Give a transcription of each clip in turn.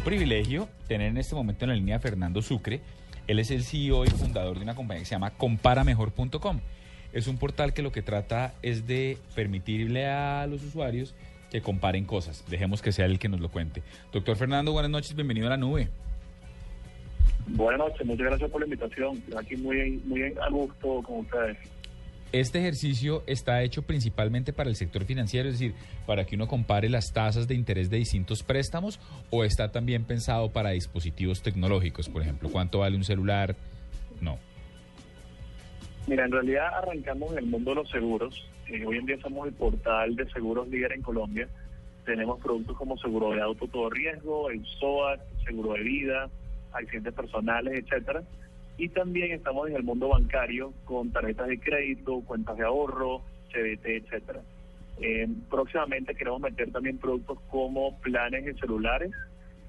Privilegio tener en este momento en la línea a Fernando Sucre. Él es el CEO y fundador de una compañía que se llama comparamejor.com. Es un portal que lo que trata es de permitirle a los usuarios que comparen cosas. Dejemos que sea él el que nos lo cuente. Doctor Fernando, buenas noches, bienvenido a la nube. Buenas noches, muchas gracias por la invitación. Aquí muy, muy a gusto con ustedes. Este ejercicio está hecho principalmente para el sector financiero, es decir, para que uno compare las tasas de interés de distintos préstamos o está también pensado para dispositivos tecnológicos, por ejemplo, cuánto vale un celular. No. Mira, en realidad arrancamos en el mundo de los seguros. Eh, hoy en día somos el portal de seguros líder en Colombia. Tenemos productos como seguro de auto todo riesgo, el SOAT, seguro de vida, accidentes personales, etcétera. Y también estamos en el mundo bancario con tarjetas de crédito, cuentas de ahorro, CBT, etcétera. Eh, próximamente queremos meter también productos como planes de celulares,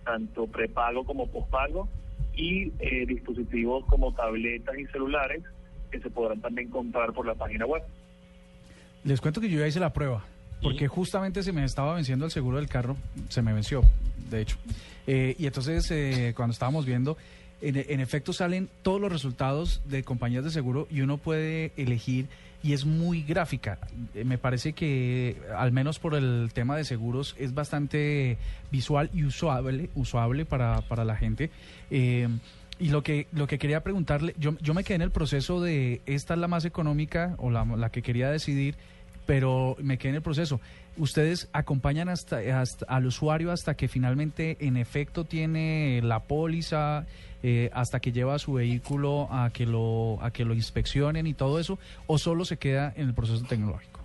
tanto prepago como pospago, y eh, dispositivos como tabletas y celulares que se podrán también comprar por la página web. Les cuento que yo ya hice la prueba, porque justamente se me estaba venciendo el seguro del carro, se me venció, de hecho. Eh, y entonces, eh, cuando estábamos viendo, en, efecto salen todos los resultados de compañías de seguro y uno puede elegir y es muy gráfica. Eh, me parece que, al menos por el tema de seguros, es bastante visual y usable, usable para, para la gente. Eh, y lo que, lo que quería preguntarle, yo, yo me quedé en el proceso de esta es la más económica o la, la que quería decidir, pero me quedé en el proceso. Ustedes acompañan hasta, al usuario hasta que finalmente en efecto tiene la póliza, eh, hasta que lleva su vehículo a que lo a que lo inspeccionen y todo eso, o solo se queda en el proceso tecnológico.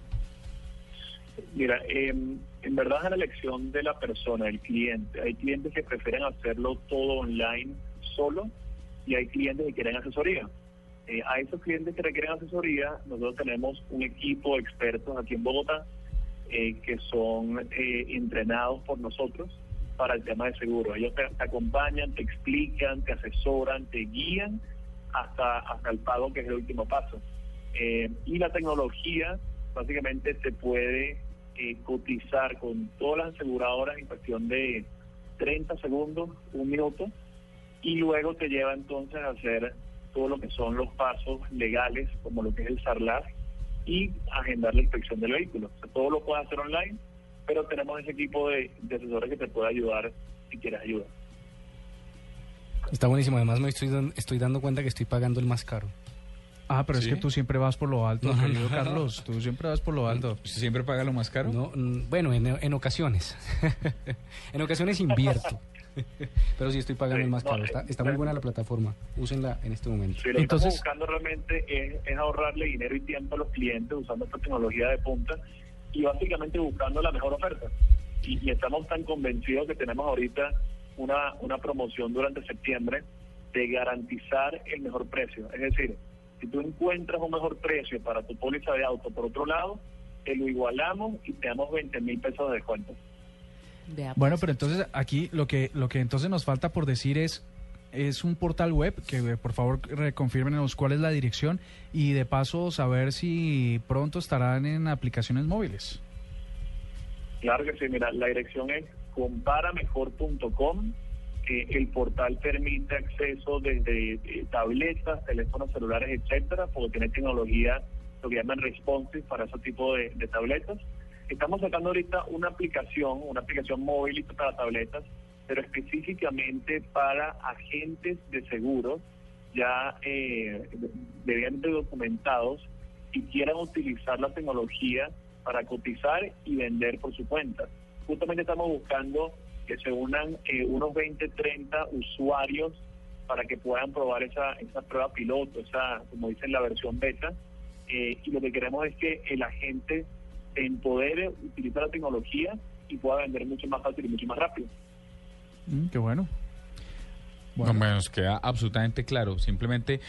Mira, eh, en verdad es la elección de la persona, del cliente. Hay clientes que prefieren hacerlo todo online solo y hay clientes que quieren asesoría. Eh, a esos clientes que requieren asesoría, nosotros tenemos un equipo de expertos aquí en Bogotá eh, que son eh, entrenados por nosotros para el tema de seguro. Ellos te, te, acompañan, te explican, te asesoran, te guían hasta, hasta el pago, que es el último paso. Eh, y la tecnología básicamente se puede cotizar con todas las aseguradoras en cuestión de 30 segundos, un minuto, y luego te lleva entonces a hacer todo lo que son los pasos legales, como lo que es el SARLAS, y agendar la inspección del vehículo. O sea, todo lo puedes hacer online, pero tenemos ese equipo de, de, asesores que te puede ayudar si quieres ayuda. Está buenísimo, además me estoy, estoy dando cuenta que estoy pagando el más caro. Ah, pero ¿Sí? es que tú siempre vas por lo alto, no, querido no, Carlos. Tú siempre vas por lo alto. ¿Usted siempre paga lo más caro? No, bueno, en, en ocasiones. en ocasiones invierto. Pero sí estoy pagando sí, el más caro. Está, está, muy buena la plataforma. Úsenla en este momento. Sí, lo Entonces, que estamos buscando realmente es, es, ahorrarle dinero y tiempo a los clientes usando esta tecnología de punta y básicamente buscando la mejor oferta. Y, y estamos tan convencidos que tenemos ahorita una, una promoción durante septiembre de garantizar el mejor precio. Es decir, si tú encuentras un mejor precio para tu póliza de auto por otro lado, te lo igualamos y te damos 20 mil pesos de descuento. Bueno, pero entonces aquí lo que lo que entonces nos falta por decir es es un portal web que por favor reconfirmenos cuál es la dirección y de paso saber si pronto estarán en aplicaciones móviles. Claro que sí, mira, la dirección es comparamejor.com. Eh, el portal permite acceso desde eh, tabletas, teléfonos celulares, etcétera, porque tiene tecnología, lo que llaman responsive para ese tipo de, de tabletas. Estamos sacando ahorita una aplicación, una aplicación móvil para tabletas, pero específicamente para agentes de seguros ya eh, debidamente documentados y quieran utilizar la tecnología para cotizar y vender por su cuenta. Justamente estamos buscando que se unan eh, unos 20, 30 usuarios para que puedan probar esa, esa prueba piloto, esa, como dicen, la versión beta. Eh, y lo que queremos es que el agente empodere, utilice la tecnología y pueda vender mucho más fácil y mucho más rápido. Mm, qué bueno. Bueno. No, nos queda absolutamente claro. Simplemente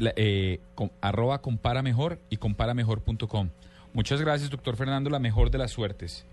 eh, arroba compara mejor y comparamejor.com. Muchas gracias, doctor Fernando. La mejor de las suertes.